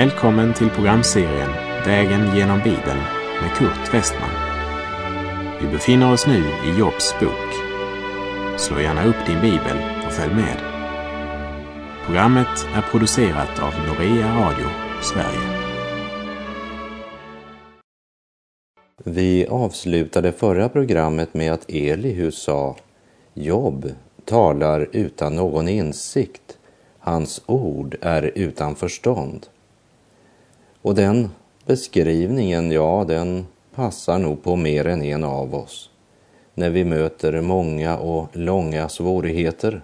Välkommen till programserien Vägen genom Bibeln med Kurt Westman. Vi befinner oss nu i Jobs bok. Slå gärna upp din bibel och följ med. Programmet är producerat av Norea Radio Sverige. Vi avslutade förra programmet med att Elihu sa Jobb talar utan någon insikt. Hans ord är utan förstånd. Och den beskrivningen, ja, den passar nog på mer än en av oss när vi möter många och långa svårigheter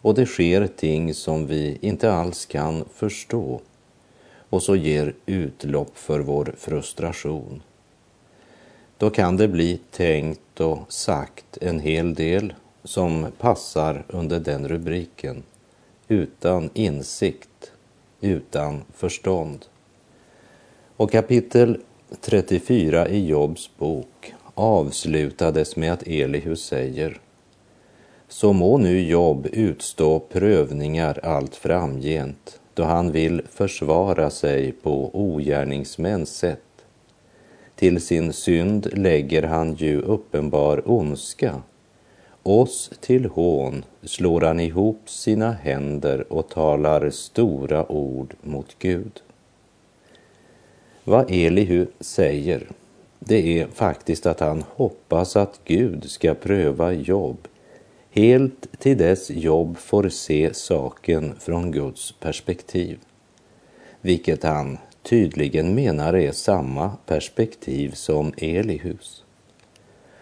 och det sker ting som vi inte alls kan förstå och så ger utlopp för vår frustration. Då kan det bli tänkt och sagt en hel del som passar under den rubriken. Utan insikt, utan förstånd. Och kapitel 34 i Jobs bok avslutades med att Elihu säger Så må nu Job utstå prövningar allt framgent då han vill försvara sig på ogärningsmäns sätt. Till sin synd lägger han ju uppenbar ondska. Oss till hån slår han ihop sina händer och talar stora ord mot Gud. Vad Elihu säger, det är faktiskt att han hoppas att Gud ska pröva jobb helt till dess jobb får se saken från Guds perspektiv. Vilket han tydligen menar är samma perspektiv som Elihus.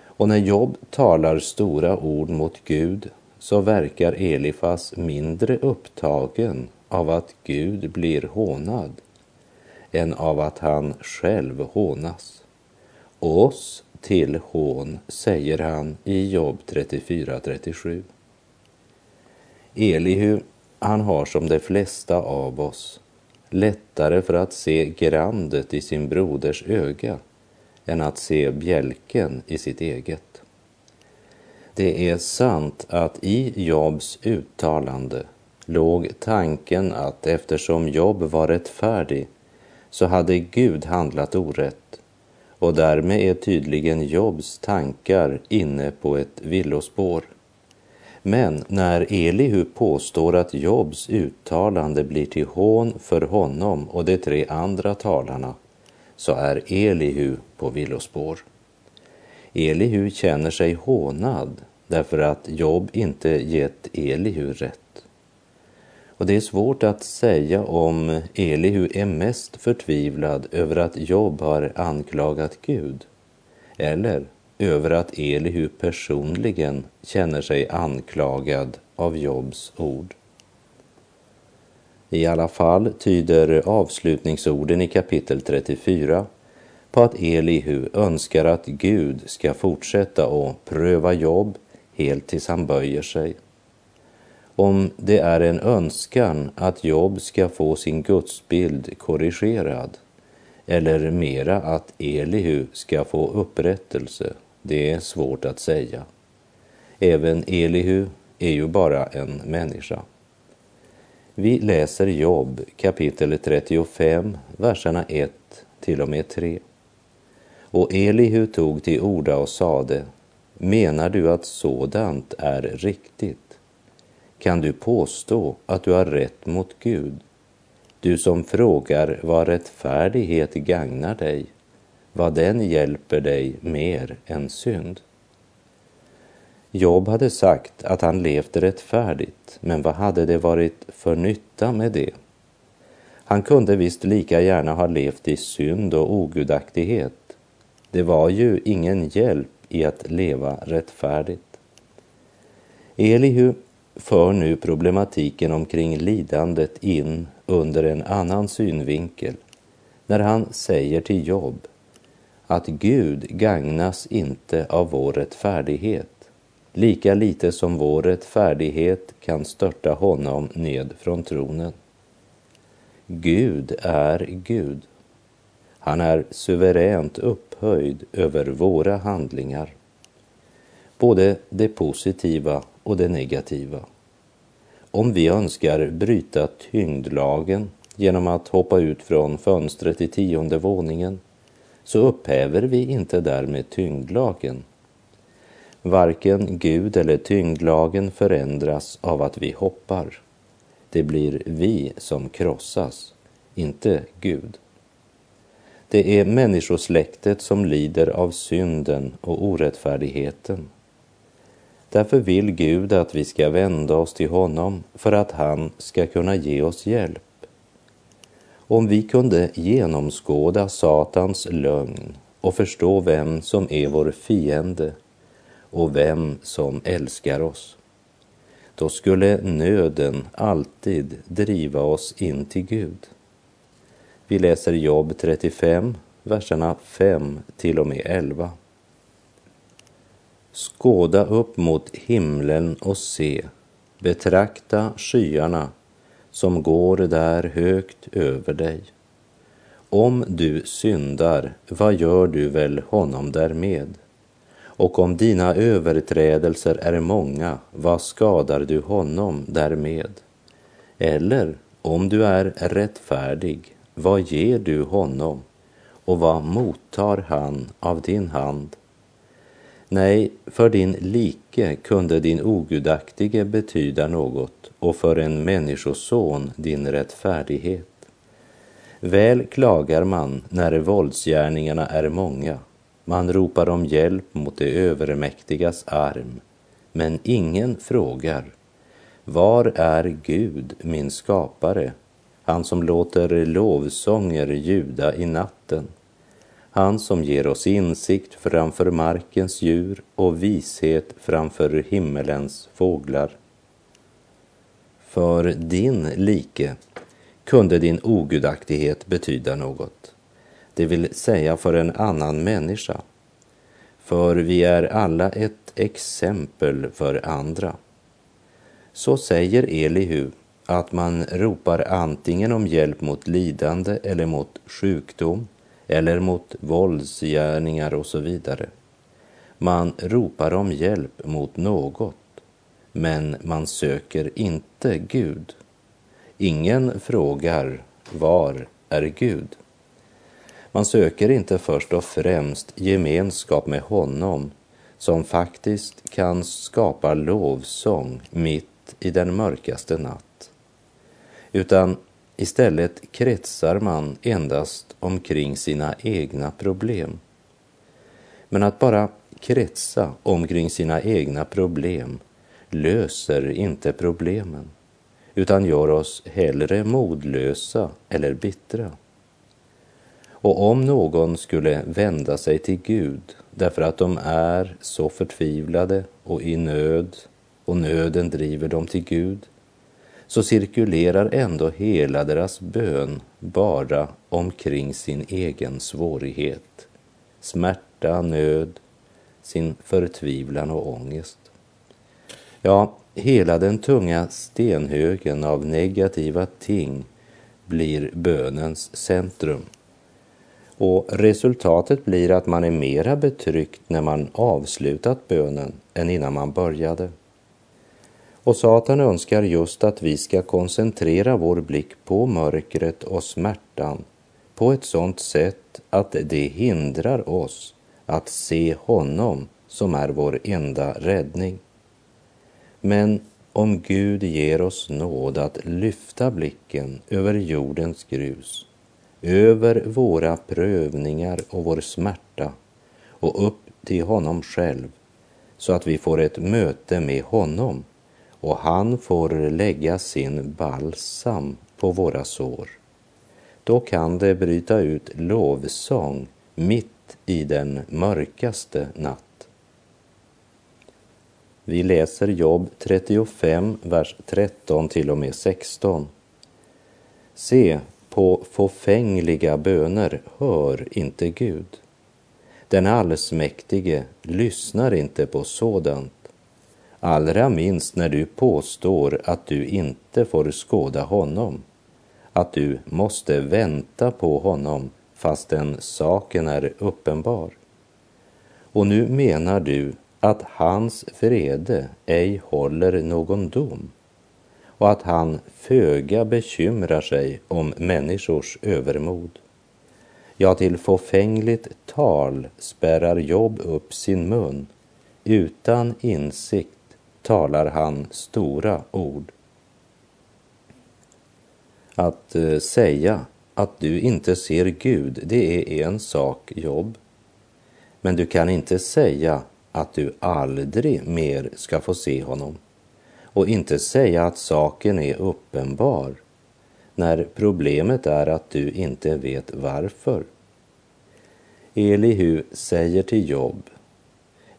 Och när Jobb talar stora ord mot Gud så verkar Elifas mindre upptagen av att Gud blir hånad än av att han själv hånas. Oss till hån, säger han i Jobb 34.37. Elihu, han har som de flesta av oss lättare för att se grandet i sin broders öga än att se bjälken i sitt eget. Det är sant att i Jobs uttalande låg tanken att eftersom Job var rättfärdig så hade Gud handlat orätt och därmed är tydligen Jobs tankar inne på ett villospår. Men när Elihu påstår att Jobs uttalande blir till hån för honom och de tre andra talarna så är Elihu på villospår. Elihu känner sig hånad därför att Job inte gett Elihu rätt. Och det är svårt att säga om Elihu är mest förtvivlad över att Job har anklagat Gud eller över att Elihu personligen känner sig anklagad av Jobs ord. I alla fall tyder avslutningsorden i kapitel 34 på att Elihu önskar att Gud ska fortsätta att pröva Job helt tills han böjer sig om det är en önskan att Job ska få sin gudsbild korrigerad eller mera att Elihu ska få upprättelse, det är svårt att säga. Även Elihu är ju bara en människa. Vi läser Job kapitel 35, verserna 1 till och med 3. Och Elihu tog till orda och sade, menar du att sådant är riktigt? Kan du påstå att du har rätt mot Gud? Du som frågar vad rättfärdighet gagnar dig, vad den hjälper dig mer än synd. Job hade sagt att han levt rättfärdigt, men vad hade det varit för nytta med det? Han kunde visst lika gärna ha levt i synd och ogudaktighet. Det var ju ingen hjälp i att leva rättfärdigt. Elihu för nu problematiken omkring lidandet in under en annan synvinkel när han säger till Job att Gud gagnas inte av vår rättfärdighet, lika lite som vår rättfärdighet kan störta honom ned från tronen. Gud är Gud. Han är suveränt upphöjd över våra handlingar, både det positiva och det negativa. Om vi önskar bryta tyngdlagen genom att hoppa ut från fönstret i tionde våningen så upphäver vi inte därmed tyngdlagen. Varken Gud eller tyngdlagen förändras av att vi hoppar. Det blir vi som krossas, inte Gud. Det är människosläktet som lider av synden och orättfärdigheten. Därför vill Gud att vi ska vända oss till honom för att han ska kunna ge oss hjälp. Om vi kunde genomskåda Satans lögn och förstå vem som är vår fiende och vem som älskar oss, då skulle nöden alltid driva oss in till Gud. Vi läser Jobb 35, verserna 5 till och med 11. Skåda upp mot himlen och se, betrakta skyarna som går där högt över dig. Om du syndar, vad gör du väl honom därmed? Och om dina överträdelser är många, vad skadar du honom därmed? Eller om du är rättfärdig, vad ger du honom och vad mottar han av din hand? Nej, för din like kunde din ogudaktige betyda något och för en människoson din rättfärdighet. Väl klagar man när våldsgärningarna är många. Man ropar om hjälp mot det övermäktigas arm. Men ingen frågar, var är Gud, min skapare, han som låter lovsånger ljuda i natten? Han som ger oss insikt framför markens djur och vishet framför himmelens fåglar. För din like kunde din ogudaktighet betyda något, det vill säga för en annan människa. För vi är alla ett exempel för andra. Så säger Elihu att man ropar antingen om hjälp mot lidande eller mot sjukdom eller mot våldsgärningar och så vidare. Man ropar om hjälp mot något, men man söker inte Gud. Ingen frågar var är Gud? Man söker inte först och främst gemenskap med honom som faktiskt kan skapa lovsång mitt i den mörkaste natt, utan Istället kretsar man endast omkring sina egna problem. Men att bara kretsa omkring sina egna problem löser inte problemen utan gör oss hellre modlösa eller bittra. Och om någon skulle vända sig till Gud därför att de är så förtvivlade och i nöd och nöden driver dem till Gud, så cirkulerar ändå hela deras bön bara omkring sin egen svårighet, smärta, nöd, sin förtvivlan och ångest. Ja, hela den tunga stenhögen av negativa ting blir bönens centrum. Och resultatet blir att man är mera betryckt när man avslutat bönen än innan man började. Och Satan önskar just att vi ska koncentrera vår blick på mörkret och smärtan på ett sådant sätt att det hindrar oss att se honom som är vår enda räddning. Men om Gud ger oss nåd att lyfta blicken över jordens grus, över våra prövningar och vår smärta och upp till honom själv, så att vi får ett möte med honom och han får lägga sin balsam på våra sår. Då kan det bryta ut lovsång mitt i den mörkaste natt. Vi läser Jobb 35, vers 13 till och med 16. Se, på fåfängliga böner hör inte Gud. Den allsmäktige lyssnar inte på sådant allra minst när du påstår att du inte får skåda honom, att du måste vänta på honom fastän saken är uppenbar. Och nu menar du att hans vrede ej håller någon dom och att han föga bekymrar sig om människors övermod. Ja, till fåfängligt tal spärrar Job upp sin mun. Utan insikt talar han stora ord. Att eh, säga att du inte ser Gud, det är en sak, Jobb. Men du kan inte säga att du aldrig mer ska få se honom och inte säga att saken är uppenbar när problemet är att du inte vet varför. Elihu säger till Jobb,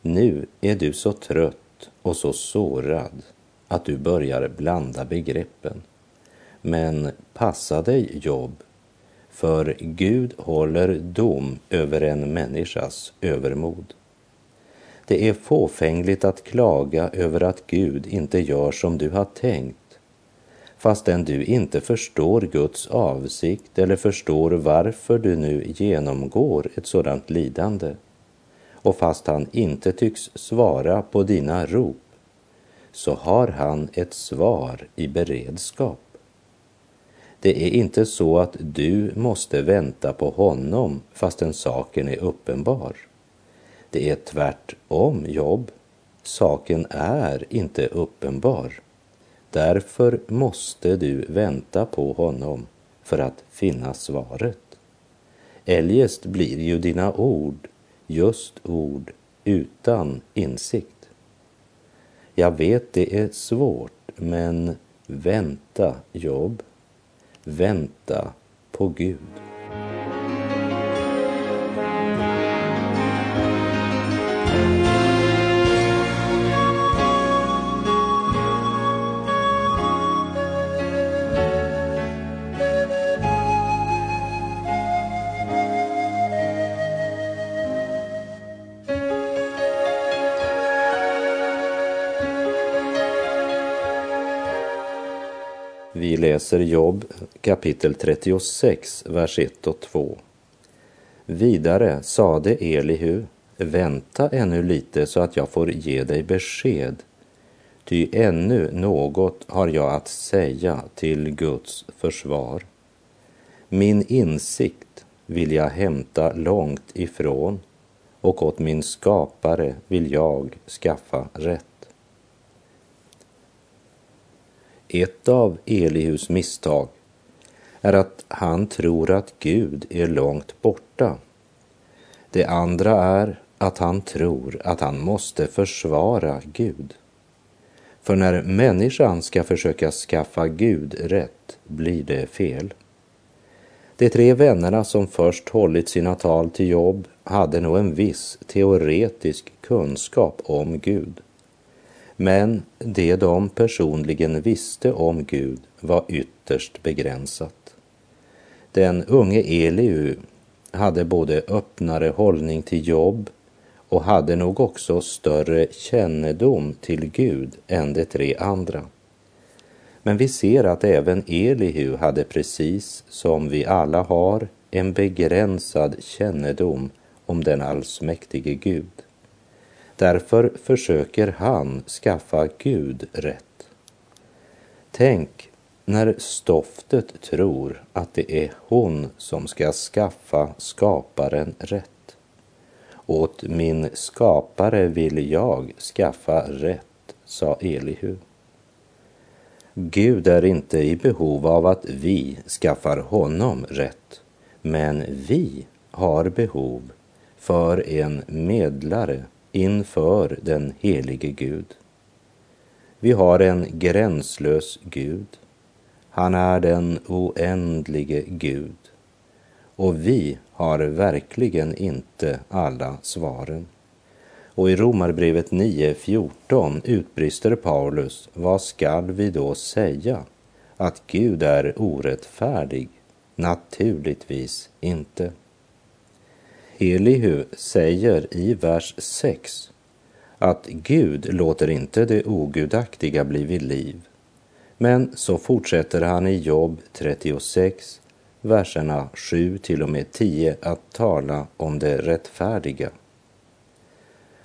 nu är du så trött och så sårad att du börjar blanda begreppen. Men passa dig Jobb, för Gud håller dom över en människas övermod. Det är fåfängligt att klaga över att Gud inte gör som du har tänkt, fastän du inte förstår Guds avsikt eller förstår varför du nu genomgår ett sådant lidande. Och fast han inte tycks svara på dina rop, så har han ett svar i beredskap. Det är inte så att du måste vänta på honom fastän saken är uppenbar. Det är tvärtom jobb. Saken är inte uppenbar. Därför måste du vänta på honom för att finna svaret. Eljest blir ju dina ord just ord utan insikt. Jag vet det är svårt, men vänta, jobb. Vänta på Gud. Vi läser Jobb kapitel 36, vers 1 och 2. Vidare sade Elihu, vänta ännu lite så att jag får ge dig besked, ty ännu något har jag att säga till Guds försvar. Min insikt vill jag hämta långt ifrån och åt min skapare vill jag skaffa rätt. Ett av Elihus misstag är att han tror att Gud är långt borta. Det andra är att han tror att han måste försvara Gud. För när människan ska försöka skaffa Gud rätt blir det fel. De tre vännerna som först hållit sina tal till jobb hade nog en viss teoretisk kunskap om Gud. Men det de personligen visste om Gud var ytterst begränsat. Den unge Eliu hade både öppnare hållning till jobb och hade nog också större kännedom till Gud än de tre andra. Men vi ser att även Elihu hade precis som vi alla har en begränsad kännedom om den allsmäktige Gud. Därför försöker han skaffa Gud rätt. Tänk när stoftet tror att det är hon som ska skaffa skaparen rätt. Åt min skapare vill jag skaffa rätt, sa Elihu. Gud är inte i behov av att vi skaffar honom rätt, men vi har behov för en medlare inför den helige Gud. Vi har en gränslös Gud. Han är den oändlige Gud. Och vi har verkligen inte alla svaren. Och i Romarbrevet 9.14 utbrister Paulus, vad skall vi då säga? Att Gud är orättfärdig? Naturligtvis inte. Elihu säger i vers 6 att Gud låter inte det ogudaktiga bli vid liv. Men så fortsätter han i Job 36, verserna 7 till och med 10 att tala om det rättfärdiga.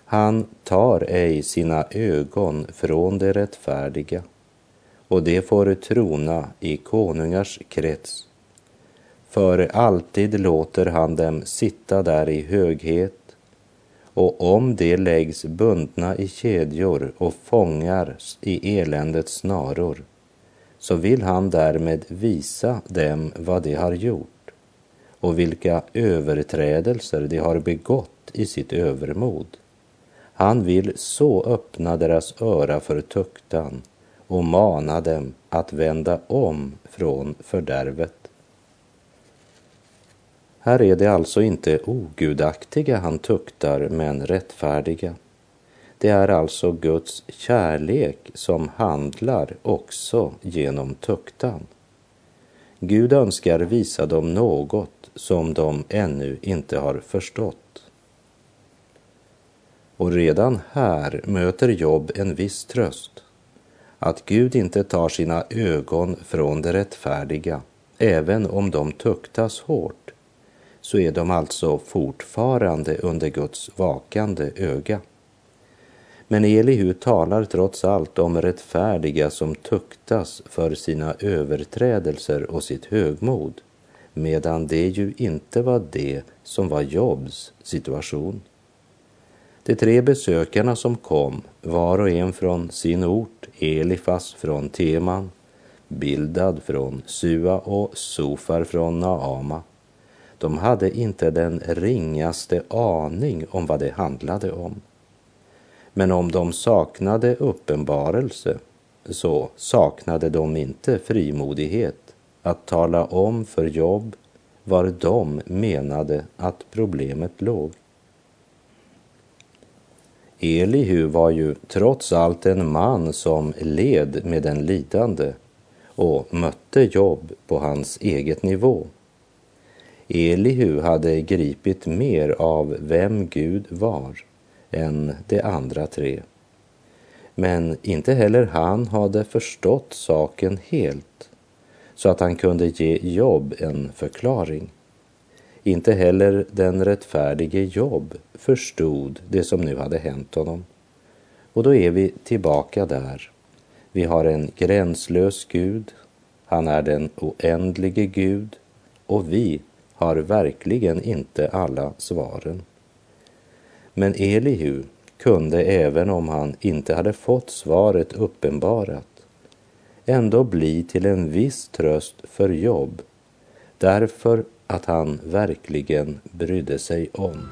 Han tar ej sina ögon från det rättfärdiga och det får trona i konungars krets. För alltid låter han dem sitta där i höghet och om de läggs bundna i kedjor och fångars i eländets snaror så vill han därmed visa dem vad de har gjort och vilka överträdelser de har begått i sitt övermod. Han vill så öppna deras öra för tuktan och mana dem att vända om från fördärvet. Här är det alltså inte ogudaktiga han tuktar, men rättfärdiga. Det är alltså Guds kärlek som handlar också genom tuktan. Gud önskar visa dem något som de ännu inte har förstått. Och redan här möter Jobb en viss tröst. Att Gud inte tar sina ögon från det rättfärdiga, även om de tuktas hårt, så är de alltså fortfarande under Guds vakande öga. Men Elihu talar trots allt om rättfärdiga som tuktas för sina överträdelser och sitt högmod, medan det ju inte var det som var Jobs situation. De tre besökarna som kom, var och en från sin ort, Elifas från Teman, Bildad från Sua och Sofar från Naama. De hade inte den ringaste aning om vad det handlade om. Men om de saknade uppenbarelse så saknade de inte frimodighet att tala om för Jobb var de menade att problemet låg. Elihu var ju trots allt en man som led med den lidande och mötte Jobb på hans eget nivå. Elihu hade gripit mer av vem Gud var än de andra tre. Men inte heller han hade förstått saken helt så att han kunde ge Jobb en förklaring. Inte heller den rättfärdige Jobb förstod det som nu hade hänt honom. Och då är vi tillbaka där. Vi har en gränslös Gud, han är den oändlige Gud och vi har verkligen inte alla svaren. Men Elihu kunde, även om han inte hade fått svaret uppenbarat, ändå bli till en viss tröst för Jobb, därför att han verkligen brydde sig om.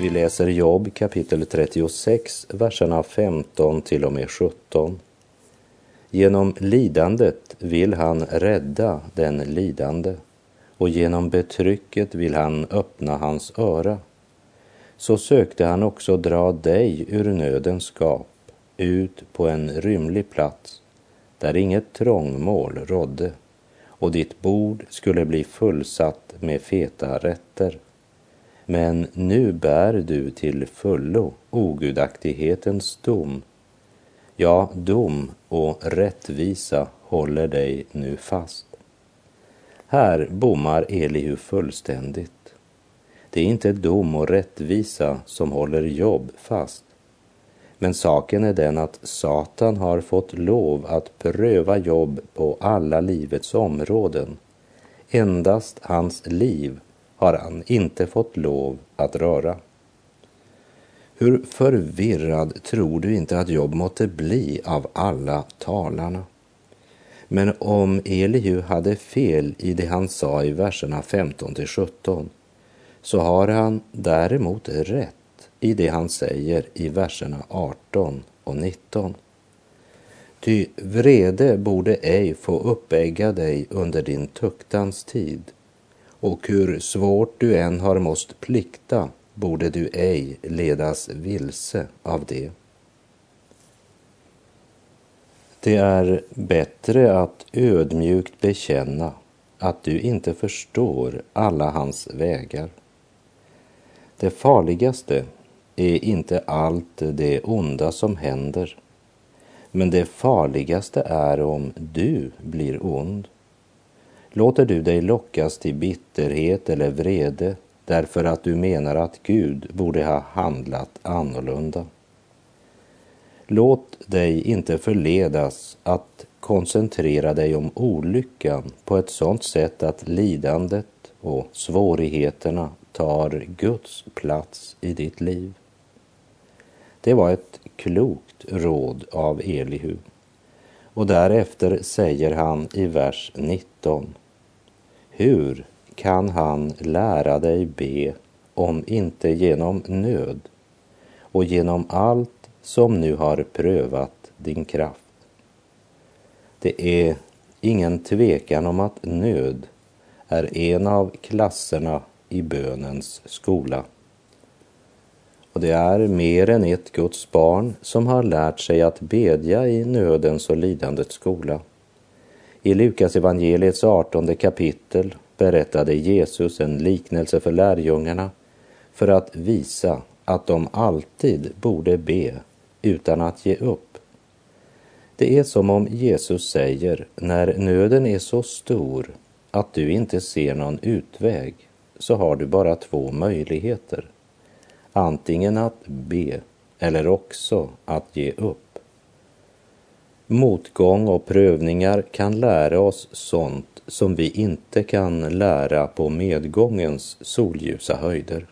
Vi läser Jobb kapitel 36, verserna 15 till och med 17. Genom lidandet vill han rädda den lidande och genom betrycket vill han öppna hans öra. Så sökte han också dra dig ur nödens skap ut på en rymlig plats där inget trångmål rådde och ditt bord skulle bli fullsatt med feta rätter. Men nu bär du till fullo ogudaktighetens dom. Ja, dom och rättvisa håller dig nu fast. Här bommar Elihu fullständigt. Det är inte dom och rättvisa som håller Jobb fast. Men saken är den att Satan har fått lov att pröva Jobb på alla livets områden. Endast hans liv har han inte fått lov att röra. Hur förvirrad tror du inte att Job måtte bli av alla talarna? Men om Elihu hade fel i det han sa i verserna 15 till 17 så har han däremot rätt i det han säger i verserna 18 och 19. Ty vrede borde ej få uppägga dig under din tuktans tid och hur svårt du än har måst plikta borde du ej ledas vilse av det. Det är bättre att ödmjukt bekänna att du inte förstår alla hans vägar. Det farligaste är inte allt det onda som händer, Men det farligaste är om du blir ond. Låter du dig lockas till bitterhet eller vrede därför att du menar att Gud borde ha handlat annorlunda? Låt dig inte förledas att koncentrera dig om olyckan på ett sådant sätt att lidandet och svårigheterna tar Guds plats i ditt liv. Det var ett klokt råd av Elihu. Och därefter säger han i vers 19. Hur kan han lära dig be om inte genom nöd och genom allt som nu har prövat din kraft? Det är ingen tvekan om att nöd är en av klasserna i bönens skola. Och det är mer än ett Guds barn som har lärt sig att bedja i nödens och lidandets skola. I Lukas evangeliets artonde kapitel berättade Jesus en liknelse för lärjungarna för att visa att de alltid borde be utan att ge upp. Det är som om Jesus säger, när nöden är så stor att du inte ser någon utväg, så har du bara två möjligheter. Antingen att be eller också att ge upp. Motgång och prövningar kan lära oss sånt som vi inte kan lära på medgångens solljusa höjder.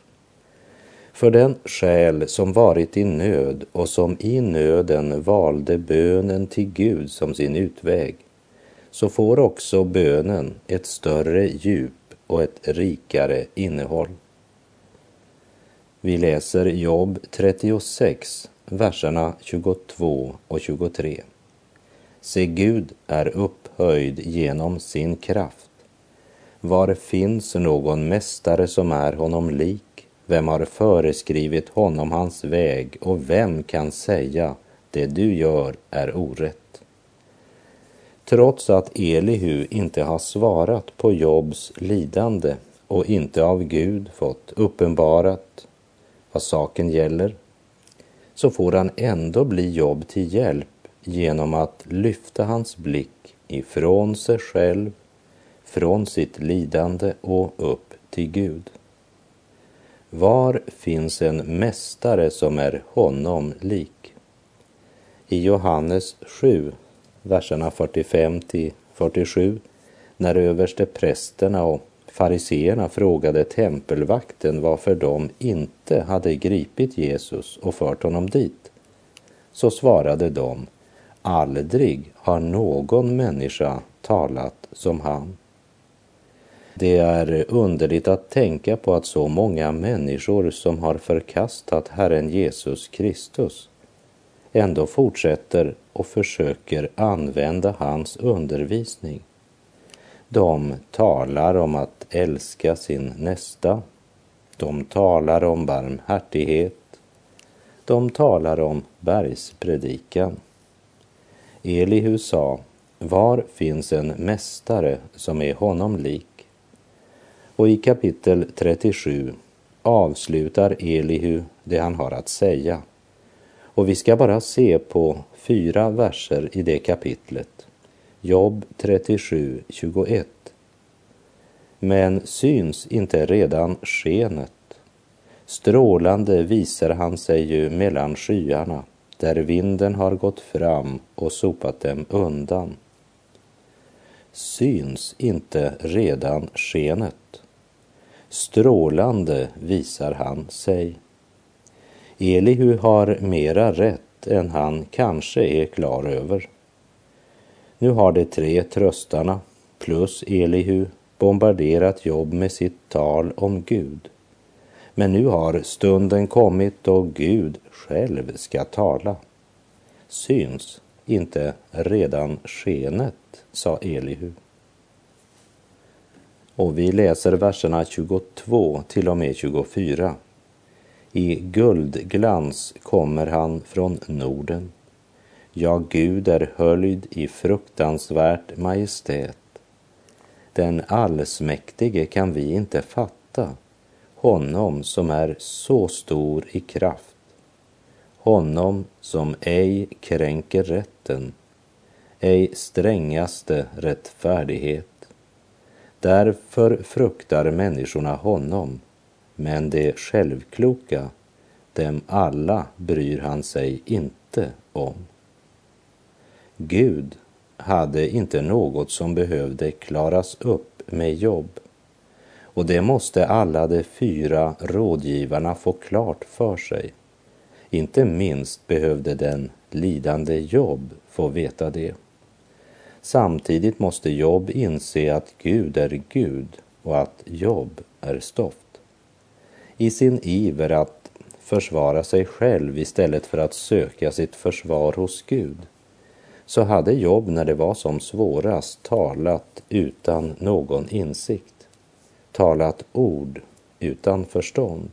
För den själ som varit i nöd och som i nöden valde bönen till Gud som sin utväg, så får också bönen ett större djup och ett rikare innehåll. Vi läser Jobb 36, verserna 22 och 23. Se, Gud är upphöjd genom sin kraft. Var finns någon mästare som är honom lik? Vem har föreskrivit honom hans väg och vem kan säga det du gör är orätt? Trots att Elihu inte har svarat på Jobs lidande och inte av Gud fått uppenbarat vad saken gäller, så får han ändå bli Job till hjälp genom att lyfta hans blick ifrån sig själv, från sitt lidande och upp till Gud. Var finns en mästare som är honom lik? I Johannes 7, verserna 45 till 47, när överste prästerna och fariseerna frågade tempelvakten varför de inte hade gripit Jesus och fört honom dit, så svarade de, aldrig har någon människa talat som han. Det är underligt att tänka på att så många människor som har förkastat Herren Jesus Kristus ändå fortsätter och försöker använda hans undervisning. De talar om att älska sin nästa. De talar om barmhärtighet. De talar om bergspredikan. Elihu sa, var finns en mästare som är honom lik? Och i kapitel 37 avslutar Elihu det han har att säga. Och vi ska bara se på fyra verser i det kapitlet. Jobb 37, 21. Men syns inte redan skenet? Strålande visar han sig ju mellan skyarna, där vinden har gått fram och sopat dem undan. Syns inte redan skenet? Strålande visar han sig. Elihu har mera rätt än han kanske är klar över. Nu har de tre tröstarna plus Elihu bombarderat jobb med sitt tal om Gud. Men nu har stunden kommit då Gud själv ska tala. Syns inte redan skenet, sa Elihu. Och vi läser verserna 22 till och med 24. I guldglans kommer han från Norden. Ja, Gud är höljd i fruktansvärt majestät. Den allsmäktige kan vi inte fatta, honom som är så stor i kraft honom som ej kränker rätten, ej strängaste rättfärdighet. Därför fruktar människorna honom, men det självkloka, dem alla bryr han sig inte om. Gud hade inte något som behövde klaras upp med jobb. Och det måste alla de fyra rådgivarna få klart för sig. Inte minst behövde den lidande Jobb få veta det. Samtidigt måste Jobb inse att Gud är Gud och att Jobb är stoft. I sin iver att försvara sig själv istället för att söka sitt försvar hos Gud så hade Jobb när det var som svårast talat utan någon insikt, talat ord utan förstånd.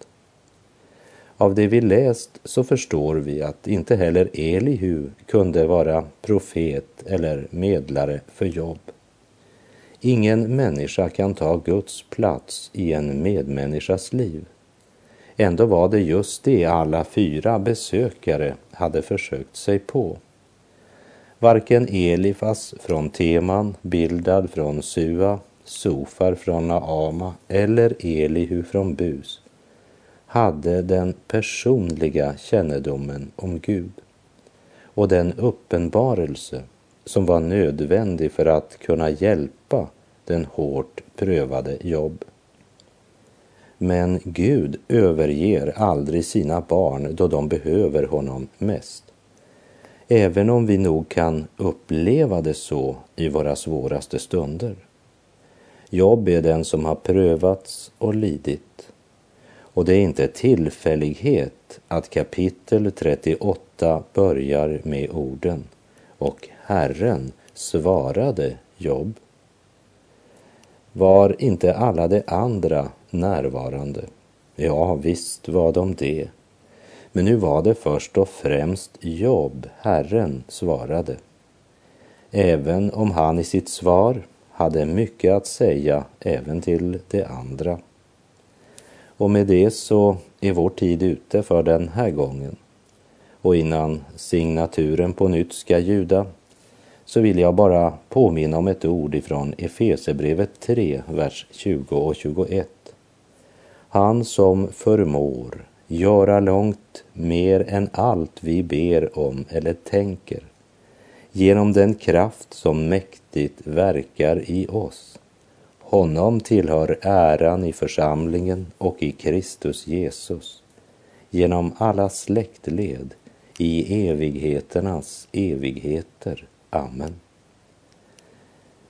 Av det vi läst så förstår vi att inte heller Elihu kunde vara profet eller medlare för Jobb. Ingen människa kan ta Guds plats i en medmänniskas liv. Ändå var det just det alla fyra besökare hade försökt sig på. Varken Elifas från Teman, Bildad från Sua, Sofar från Naama eller Elihu från Bus hade den personliga kännedomen om Gud och den uppenbarelse som var nödvändig för att kunna hjälpa den hårt prövade Jobb. Men Gud överger aldrig sina barn då de behöver honom mest. Även om vi nog kan uppleva det så i våra svåraste stunder. Jobb är den som har prövats och lidit. Och det är inte tillfällighet att kapitel 38 börjar med orden och Herren svarade Jobb. Var inte alla de andra närvarande? Ja, visst var de det. Men nu var det först och främst Jobb Herren svarade. Även om han i sitt svar hade mycket att säga även till de andra. Och med det så är vår tid ute för den här gången. Och innan signaturen på nytt ska ljuda så vill jag bara påminna om ett ord ifrån Efesebrevet 3, vers 20 och 21. Han som förmår göra långt mer än allt vi ber om eller tänker genom den kraft som mäktigt verkar i oss. Honom tillhör äran i församlingen och i Kristus Jesus genom alla släktled i evigheternas evigheter. Amen.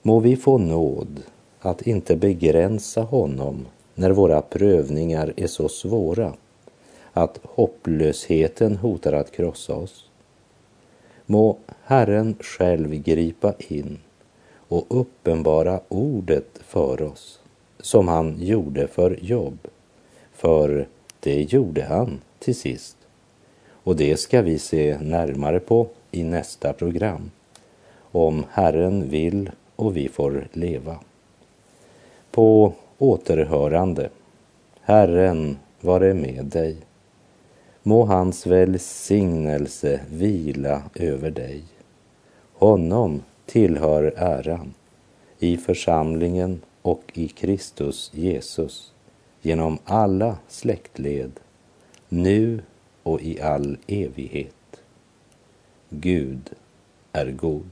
Må vi få nåd att inte begränsa honom när våra prövningar är så svåra att hopplösheten hotar att krossa oss. Må Herren själv gripa in och uppenbara ordet för oss som han gjorde för Jobb. För det gjorde han till sist. Och det ska vi se närmare på i nästa program. Om Herren vill och vi får leva. På återhörande. Herren vare med dig. Må hans välsignelse vila över dig. Honom tillhör äran i församlingen och i Kristus Jesus genom alla släktled, nu och i all evighet. Gud är god.